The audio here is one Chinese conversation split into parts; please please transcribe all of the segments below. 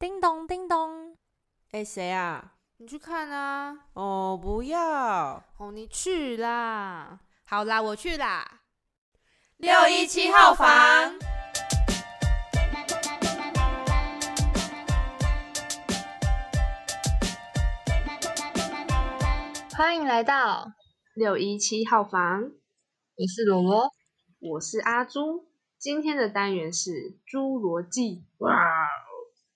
叮咚叮咚，哎，谁啊？你去看啊！哦，不要！哦，你去啦！好啦，我去啦。六一七号房，欢迎来到六一七号房。我是罗罗，我是阿朱。今天的单元是侏罗纪。哇哦！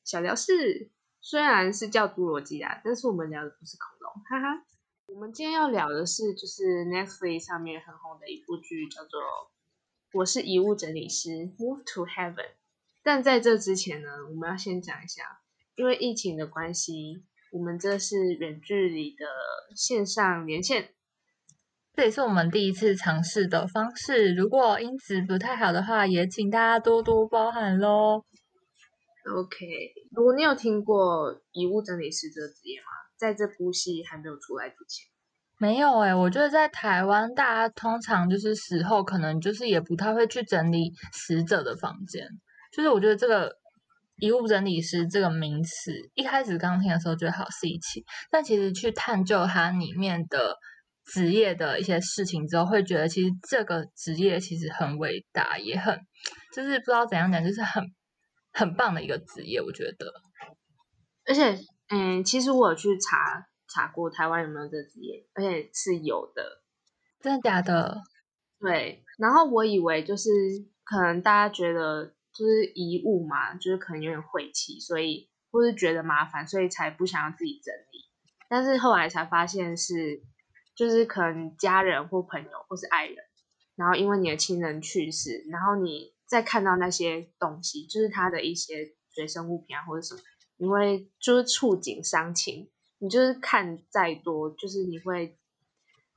小聊是虽然是叫侏罗纪啊，但是我们聊的不是恐龙，哈哈。我们今天要聊的是，就是 Netflix 上面很红的一部剧，叫做《我是遗物整理师》（Move to Heaven）。但在这之前呢，我们要先讲一下，因为疫情的关系，我们这是远距离的线上连线。这也是我们第一次尝试的方式，如果音质不太好的话，也请大家多多包涵喽。OK，如果你有听过遗物整理师这个职业吗？在这部戏还没有出来之前，没有哎。我觉得在台湾，大家通常就是死后，可能就是也不太会去整理死者的房间。就是我觉得这个遗物整理师这个名词，一开始刚听的时候觉得好稀奇，但其实去探究它里面的。职业的一些事情之后，会觉得其实这个职业其实很伟大，也很就是不知道怎样讲，就是很很棒的一个职业，我觉得。而且，嗯，其实我有去查查过台湾有没有这职业，而且是有的。真的假的？对。然后我以为就是可能大家觉得就是遗物嘛，就是可能有点晦气，所以或是觉得麻烦，所以才不想要自己整理。但是后来才发现是。就是可能家人或朋友或是爱人，然后因为你的亲人去世，然后你再看到那些东西，就是他的一些随身物品啊或者什么，你会就是触景伤情，你就是看再多，就是你会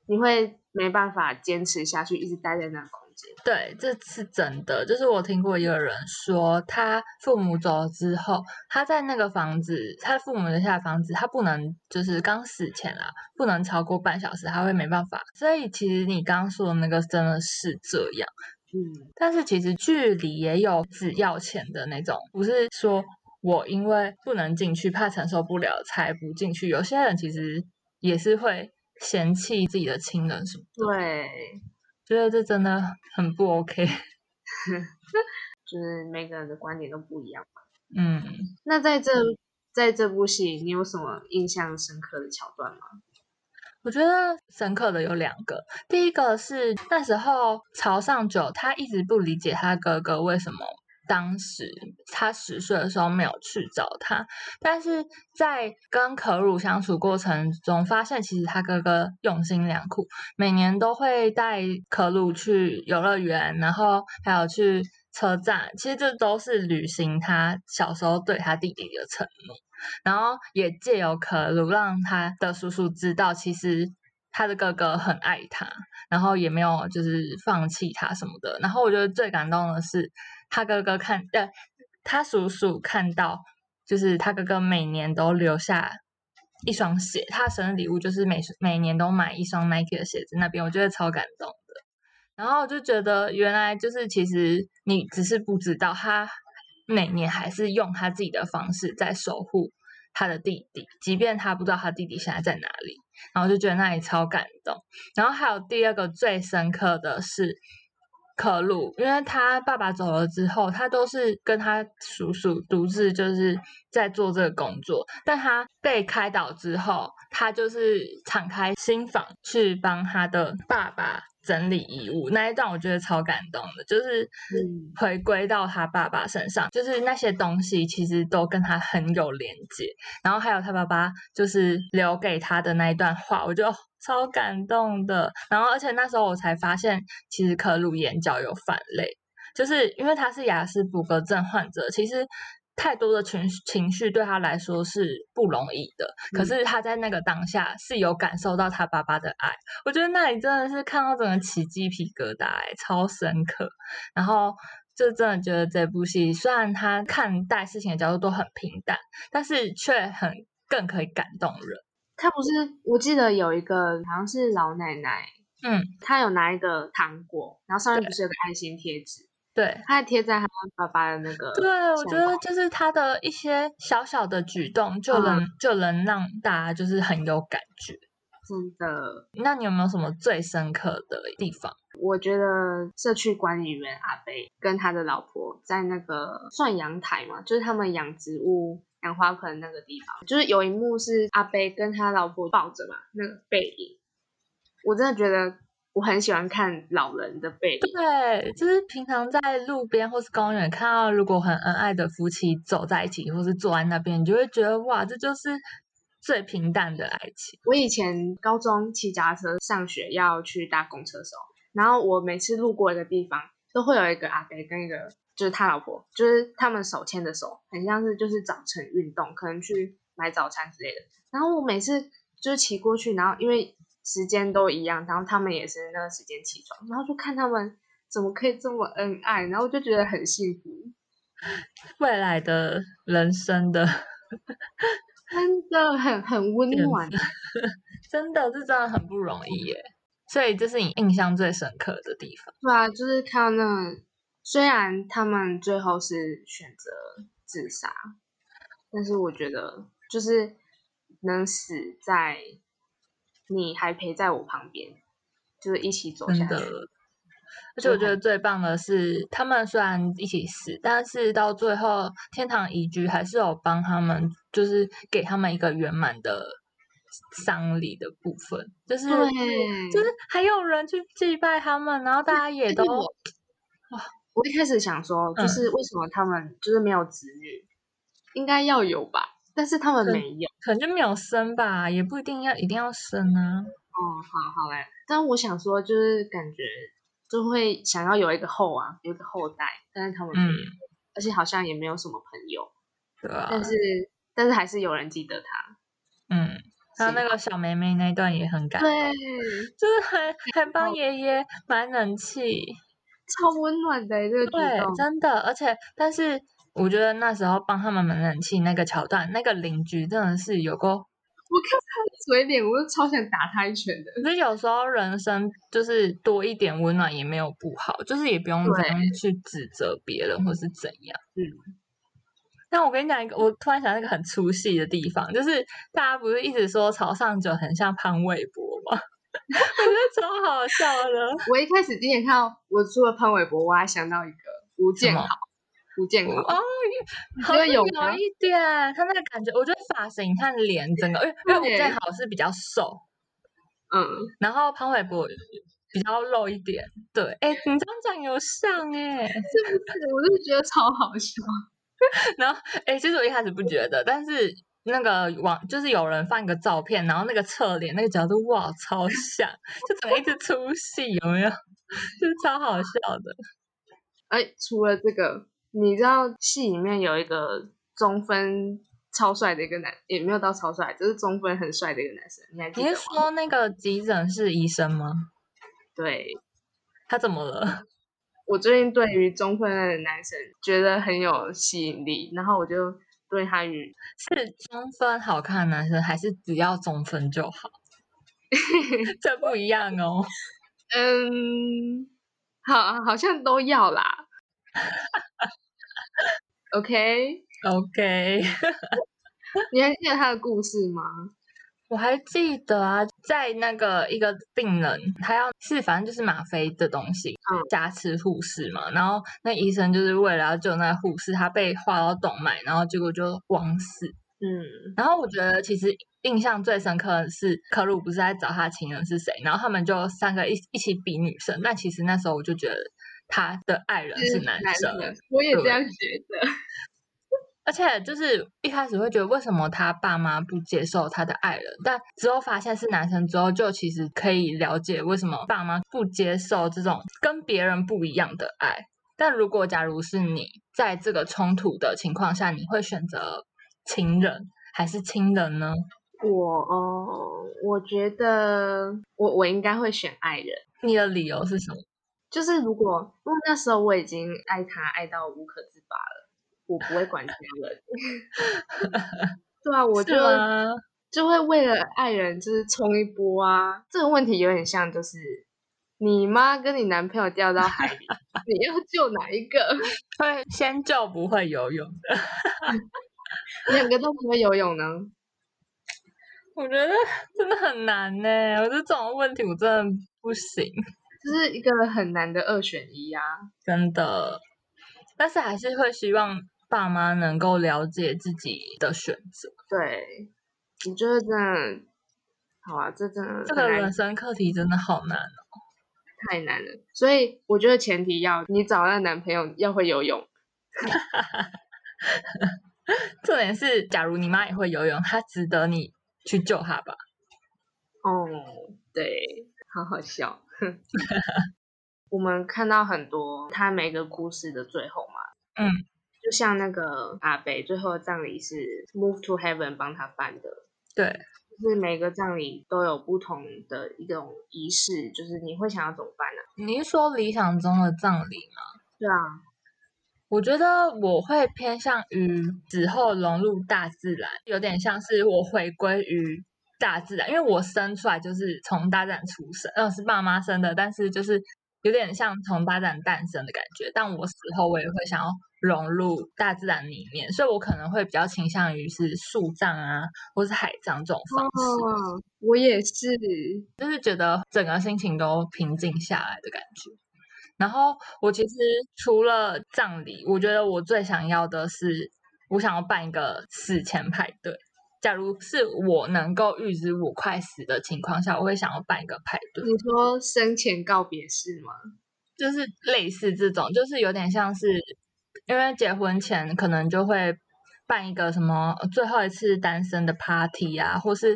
你会没办法坚持下去，一直待在那个空间。对，这是真的。就是我听过一个人说，他父母走了之后，他在那个房子，他父母留下的房子，他不能就是刚死前啊，不能超过半小时，他会没办法。所以其实你刚刚说的那个真的是这样，嗯。但是其实剧里也有只要钱的那种，不是说我因为不能进去，怕承受不了才不进去。有些人其实也是会嫌弃自己的亲人什么。对。觉得这真的很不 OK，就是每个人的观点都不一样嘛。嗯，那在这在这部戏，你有什么印象深刻的桥段吗？我觉得深刻的有两个，第一个是那时候朝上九他一直不理解他哥哥为什么。当时他十岁的时候没有去找他，但是在跟可鲁相处过程中，发现其实他哥哥用心良苦，每年都会带可鲁去游乐园，然后还有去车站，其实这都是履行他小时候对他弟弟的承诺，然后也借由可鲁让他的叔叔知道，其实他的哥哥很爱他，然后也没有就是放弃他什么的。然后我觉得最感动的是。他哥哥看，呃，他叔叔看到，就是他哥哥每年都留下一双鞋，他生日礼物就是每每年都买一双 Nike 的鞋子。那边我觉得超感动，然后我就觉得原来就是其实你只是不知道，他每年还是用他自己的方式在守护他的弟弟，即便他不知道他弟弟现在在哪里，然后就觉得那里超感动。然后还有第二个最深刻的是。可鲁，因为他爸爸走了之后，他都是跟他叔叔独自就是在做这个工作。但他被开导之后，他就是敞开心房去帮他的爸爸整理遗物。那一段我觉得超感动的，就是回归到他爸爸身上，就是那些东西其实都跟他很有连接。然后还有他爸爸就是留给他的那一段话，我就。超感动的，然后而且那时候我才发现，其实可鲁眼角有反泪，就是因为他是雅斯伯格症患者，其实太多的情情绪对他来说是不容易的。可是他在那个当下是有感受到他爸爸的爱，我觉得那里真的是看到整个起鸡皮疙瘩，哎，超深刻。然后就真的觉得这部戏虽然他看待事情的角度都很平淡，但是却很更可以感动人。他不是，我记得有一个好像是老奶奶，嗯，她有拿一个糖果，然后上面不是有个爱心贴纸，对。他还贴在他爸爸的那个，对，我觉得就是他的一些小小的举动，就能、就能让大家就是很有感觉。真的，那你有没有什么最深刻的地方？我觉得社区管理员阿贝跟他的老婆在那个算阳台嘛，就是他们养植物、养花盆那个地方，就是有一幕是阿贝跟他老婆抱着嘛，那个背影，我真的觉得我很喜欢看老人的背影。对，就是平常在路边或是公园看到，如果很恩爱的夫妻走在一起，或是坐在那边，你就会觉得哇，这就是最平淡的爱情。我以前高中骑脚踏车上学要去搭公车的时候，然后我每次路过一个地方，都会有一个阿伯跟一个就是他老婆，就是他们手牵着手，很像是就是早晨运动，可能去买早餐之类的。然后我每次就是骑过去，然后因为时间都一样，然后他们也是那个时间起床，然后就看他们怎么可以这么恩爱，然后就觉得很幸福，未来的人生的，真的很很温暖。真的这真的很不容易耶。所以这是你印象最深刻的地方。对啊，就是看到那个，虽然他们最后是选择自杀，但是我觉得就是能死在你还陪在我旁边，就是一起走下。而且我觉得最棒的是，他们虽然一起死，但是到最后天堂宜居还是有帮他们，就是给他们一个圆满的丧礼的部分，就是对，就是还有人去祭拜他们，然后大家也都我我一开始想说，就嗯是为什么他们就是没有子女，应该要有吧，但是他们没有。可能就没有生吧，也不一定要一定要生啊。哦，好好嘞。但我想说，就是感觉就会想要有一个后啊，有一个后代，但是他们没有，嗯，而且好像也没有什么朋友，对啊，但是但是还是有人记得他。嗯，还有那个小妹妹那一段也很感动，对，就是还还帮爷爷买冷气，超温暖的欸这个举对，动。真的，而且但是我觉得那时候帮他们买冷气那个桥段，那个邻居真的是有个。我看他的嘴脸，我就超想打他一拳的。可是有时候人生就是多一点温暖也没有不好，就是也不用这样去指责别人或是怎样。嗯，但我跟你讲一个，我突然想到一个很出戏的地方，就是大家不是一直说朝上九很像潘玮柏吗？我觉得超好笑的。我一开始第一眼看到，我除了潘玮柏，我还想到一个吴建豪。吴建豪，哦，好像有有一点，他那个感觉，我觉得发型、看脸，整个，因为因为吴对建豪是比较瘦，嗯，然后潘玮柏比较肉一点。对，哎，你这样讲有像哎、是不是？我就觉得超好笑。然后，哎，其实我一开始不觉得，但是那个网就是有人放一个照片，然后那个侧脸那个角度，哇，超像，就怎么一直出戏，有没有？就是超好笑的。哎，除了这个，你知道戏里面有一个中分超帅的一个男，也没有到超帅，就是中分很帅的一个男生，你还记你是？说那个急诊室医生吗？对，他怎么了？我最近对于中分的男生觉得很有吸引力，然后我就对他与是中分好看的男生，还是只要中分就好？这不一样哦。嗯，好，好像都要啦。OK，OK，你还记得他的故事吗？我还记得啊，在那个一个病人，他要是反正就是吗啡的东西，嗯加持护士嘛，然后那医生就是为了要救那个护士，他被划到动脉，然后结果就枉死。嗯，然后我觉得其实印象最深刻的是可鲁不是在找他情人是谁，然后他们就三个一一起比女生，但其实那时候我就觉得他的爱人是男生，我也这样觉得。而且就是一开始会觉得为什么他爸妈不接受他的爱人，但之后发现是男生之后，就其实可以了解为什么爸妈不接受这种跟别人不一样的爱。但如果假如是你在这个冲突的情况下，你会选择情人还是亲人呢？我哦，我觉得我我应该会选爱人，你的理由是什么？就是如果因为那时候我已经爱他爱到无可自拔了，我不会管家人。对啊，我是就吗？就会为了爱人就是冲一波啊。这个问题有点像就是你妈跟你男朋友掉到海里，你要救哪一个？会先救不会游泳的。两个都不会游泳呢？我觉得真的很难呢。我这种问题我真的不行，这是一个很难的二选一啊，真的。但是还是会希望爸妈能够了解自己的选择。对，我觉得真的，好啊，这真的这个人生课题真的好难哦，太难了。所以我觉得前提要你找那男朋友要会游泳。重点是，假如你妈也会游泳，她值得你去救她吧？哦，对，好好笑。我们看到很多他每个故事的最后嘛，嗯，就像那个阿北最后的葬礼是 Move to Heaven 帮他办的，对，就是每个葬礼都有不同的一种仪式，就是你会想要怎么办呢？你是说理想中的葬礼吗？对啊，我觉得我会偏向于死后融入大自然，有点像是我回归于大自然，因为我生出来就是从大自然出生，呃，是爸妈生的，但是就是有点像从大自然诞生的感觉。但我死后我也会想要融入大自然里面，所以我可能会比较倾向于是树葬啊，或是海葬这种方式，哦，我也是，就是觉得整个心情都平静下来的感觉。然后我其实除了葬礼，我觉得我最想要的是，我想要办一个死前派对。假如是我能够预知我快死的情况下，我会想要办一个派对。你说生前告别式吗？就是类似这种，就是有点像是，因为结婚前可能就会办一个什么最后一次单身的 party 啊，或是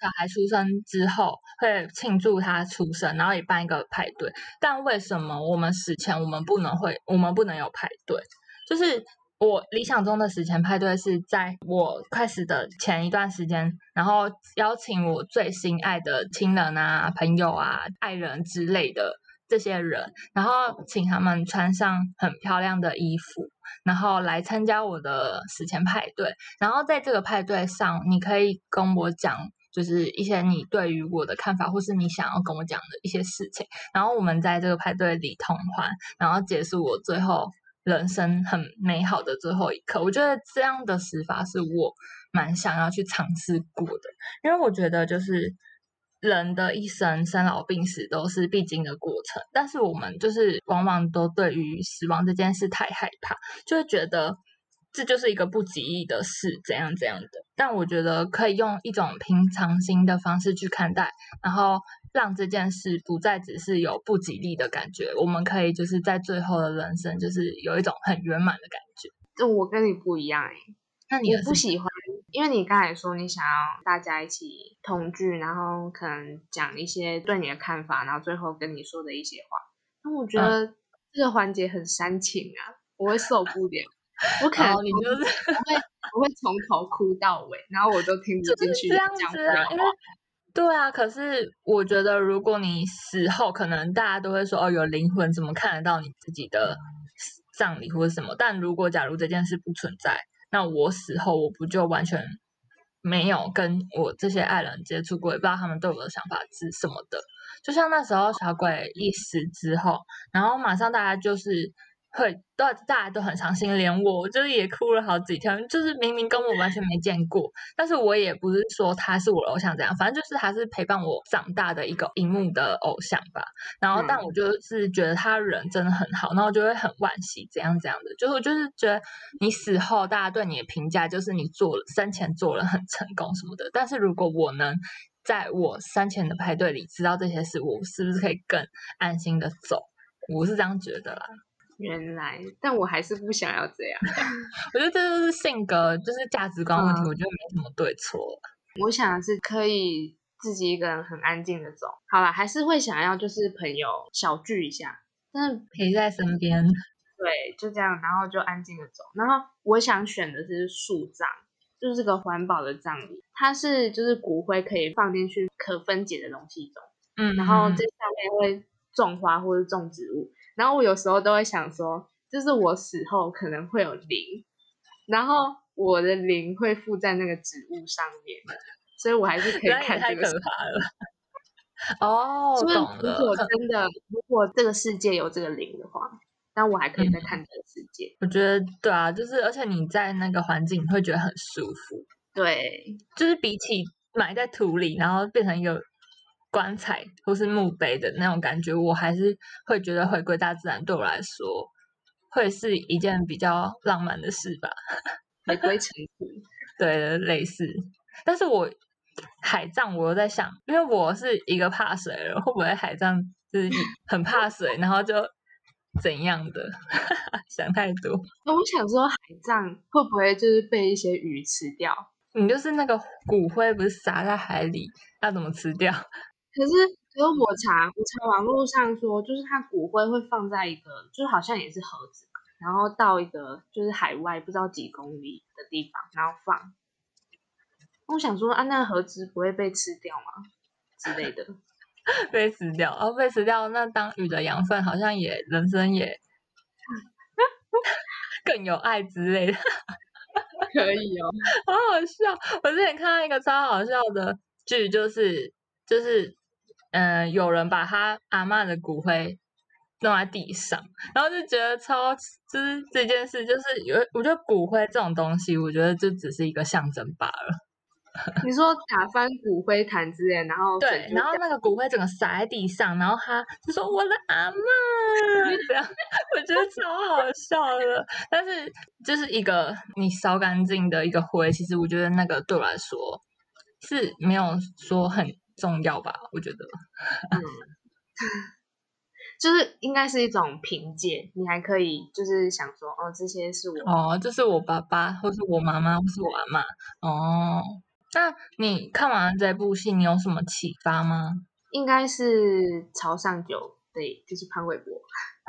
小孩出生之后会庆祝他出生，然后也办一个派对。但为什么我们死前我们不能会，我们不能有派对？就是我理想中的死前派对是在我快死的前一段时间，然后邀请我最心爱的亲人啊、朋友啊、爱人之类的这些人，然后请他们穿上很漂亮的衣服，然后来参加我的死前派对。然后在这个派对上，你可以跟我讲。就是一些你对于我的看法，或是你想要跟我讲的一些事情，然后我们在这个派对里同欢，然后结束我最后人生很美好的最后一刻。我觉得这样的死法是我蛮想要去尝试过的，因为我觉得就是人的一生生老病死都是必经的过程，但是我们就是往往都对于死亡这件事太害怕，就会觉得。这就是一个不吉利的事，怎样怎样的？但我觉得可以用一种平常心的方式去看待，然后让这件事不再只是有不吉利的感觉。我们可以就是在最后的人生，就是有一种很圆满的感觉。就我跟你不一样哎，那你不喜欢，因为你刚才说你想要大家一起同居，然后可能讲一些对你的看法，然后最后跟你说的一些话。那我觉得这个环节很煽情啊，我会受不了。我可能你就是会我会从头哭到尾，然后我都听不进去这样子啊，因为对啊，可是我觉得如果你死后，可能大家都会说哦，有灵魂怎么看得到你自己的葬礼或者什么？但如果假如这件事不存在，那我死后我不就完全没有跟我这些爱人接触过，也不知道他们对我的想法是什么的？就像那时候小鬼一死之后，然后马上大家就是。会，都大家都很伤心，连我就是也哭了好几天。就是明明跟我完全没见过，但是我也不是说他是我的偶像这样，反正就是他是陪伴我长大的一个荧幕的偶像吧。然后，但我就是觉得他人真的很好，然后就会很惋惜怎样怎样的。就是我就是觉得你死后大家对你的评价就是你做了生前做了很成功什么的。但是如果我能在我生前的派对里知道这些事，我是不是可以更安心的走？我是这样觉得啦。原来，但我还是不想要这样。我觉得这就是性格，就是价值观问题。我觉得没什么对错。我想是可以自己一个人很安静的走。好了，还是会想要就是朋友小聚一下，但是陪在身边。对，就这样，然后就安静的走。然后我想选的是树葬，就是这个环保的葬礼，它是就是骨灰可以放进去可分解的容器中，嗯，然后这上面会种花或者种植物。然后我有时候都会想说，就是我死后可能会有灵，然后我的灵会附在那个植物上面，所以我还是可以看这个。太可怕了！哦，就是如果。真的，如果这个世界有这个灵的话，那我还可以嗯再看这个世界。我觉得对啊，就是而且你在那个环境，你会觉得很舒服。对，就是比起埋在土里，然后变成一个棺材或是墓碑的那种感觉，我还是会觉得回归大自然对我来说会是一件比较浪漫的事吧。回归尘土。对，类似。但是我海葬，我又在想，因为我是一个怕水的人，会不会海葬就是很怕水，然后就怎样的？想太多。那我想说，海葬会不会就是被一些鱼吃掉？你就是那个骨灰，不是撒在海里，要怎么吃掉？可是，可是我查我查网络上说，就是他骨灰会放在一个，就是好像也是盒子，然后到一个就是海外不知道几公里的地方，然后放。我想说啊，那个盒子不会被吃掉吗？之类的。被吃掉，哦，被吃掉，那当鱼的养分好像也人生也 更有爱之类的，可以哦。好好笑。我之前看到一个超好笑的剧，就是就是嗯、呃有人把他阿嬷的骨灰弄在地上，然后就觉得超就是这件事，就是有我觉得骨灰这种东西，我觉得就只是一个象征罢了。你说打翻骨灰坛之类，然后对然后那个骨灰整个撒在地上，然后他就说我的阿嬷 这样，我觉得超好笑的。但是就是一个你烧干净的一个灰，其实我觉得那个对我来说是没有说很重要吧，我觉得。嗯，就是应该是一种凭借，你还可以就是想说，哦，这些是我哦，这是我爸爸，或是我妈妈，或是我阿妈。哦，那你看完这部戏，你有什么启发吗？应该是朝上九对，就是潘玮柏，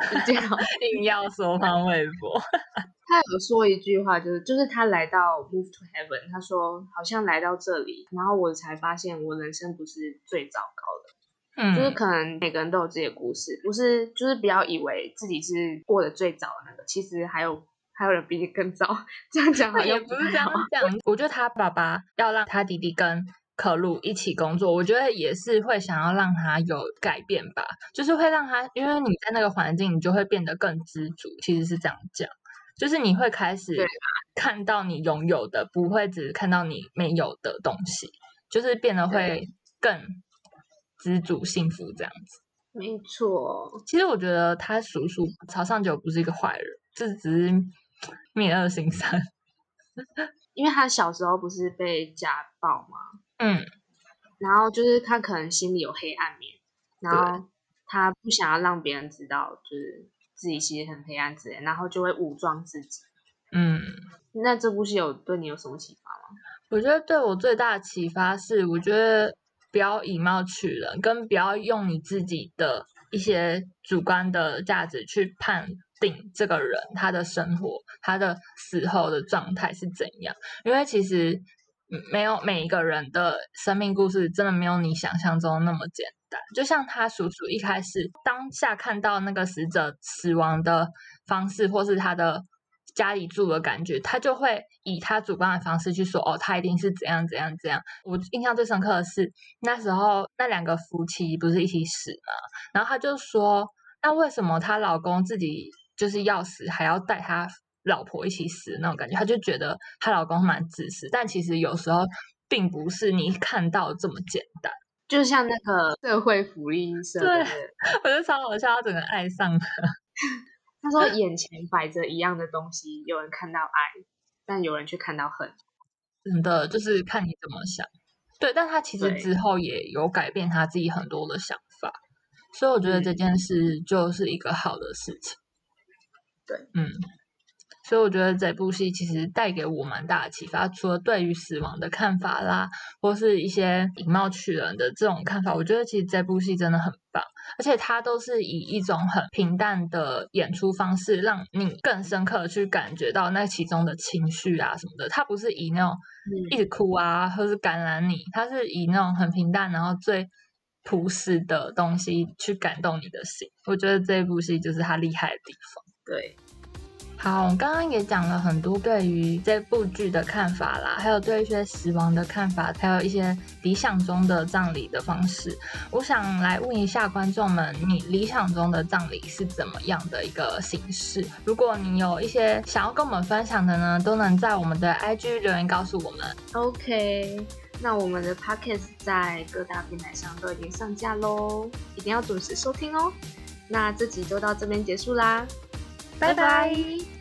是这样。硬要说潘玮柏，他有说一句话，就是就是他来到 Move to Heaven，他说好像来到这里，然后我才发现我人生不是最糟糕的，嗯就是嗯，可能每个人都有自己的故事，不是就是不要以为自己是过得最早的那个，其实还有还有人比你更糟。这样讲好也像不是这样讲。我觉得他爸爸要让他弟弟跟可露一起工作，我觉得也是会想要让他有改变吧，就是会让他，因为你在那个环境，你就会变得更知足。其实是这样讲，就是你会开始对看到你拥有的，不会只看到你没有的东西，就是变得会更知足幸福这样子。没错，其实我觉得他叔叔朝上九不是一个坏人，这只是灭恶行善。因为他小时候不是被家暴嘛，嗯，然后就是他可能心里有黑暗面，然后他不想要让别人知道，就是自己其实很黑暗之类，然后就会武装自己。嗯，那这部戏有对你有什么启发吗？我觉得对我最大的启发是，我觉得不要以貌取人，跟不要用你自己的一些主观的价值去判定这个人他的生活、他的死后的状态是怎样。因为其实嗯没有每一个人的生命故事真的没有你想象中那么简单。就像他叔叔一开始当下看到那个死者死亡的方式，或是他的家里住的感觉，他就会以他主观的方式去说，哦，他一定是怎样怎样怎样。我印象最深刻的是那时候那两个夫妻不是一起死嘛，然后他就说，那为什么她老公自己就是要死，还要带他老婆一起死那种感觉？她就觉得她老公蛮自私，但其实有时候并不是你看到这么简单。就像那个社会福利社的对，我觉得超好笑，他整个爱上了。他说眼前摆着一样的东西，有人看到爱，但有人却看到恨。真的就是看你怎么想。对，但他其实之后也有改变他自己很多的想法，所以我觉得嗯这件事就是一个好的事情。对，嗯，所以我觉得这部戏其实带给我蛮大的启发，除了对于死亡的看法啦，或是一些以貌取人的这种看法，我觉得其实这部戏真的很棒，而且它都是以一种很平淡的演出方式，让你更深刻的去感觉到那其中的情绪啊什么的。它不是以那种一直哭啊，或是感染你，它是以那种很平淡，然后最朴实的东西去感动你的心。我觉得这部戏就是它厉害的地方。对，好，我们刚刚也讲了很多对于这部剧的看法啦，还有对一些死亡的看法，还有一些理想中的葬礼的方式。我想来问一下观众们，你理想中的葬礼是怎么样的一个形式？如果你有一些想要跟我们分享的呢，都能在我们的 IG 留言告诉我们。OK，那我们的 Podcast 在各大平台上都已经上架喽，一定要准时收听哦。那这集就到这边结束啦，拜拜。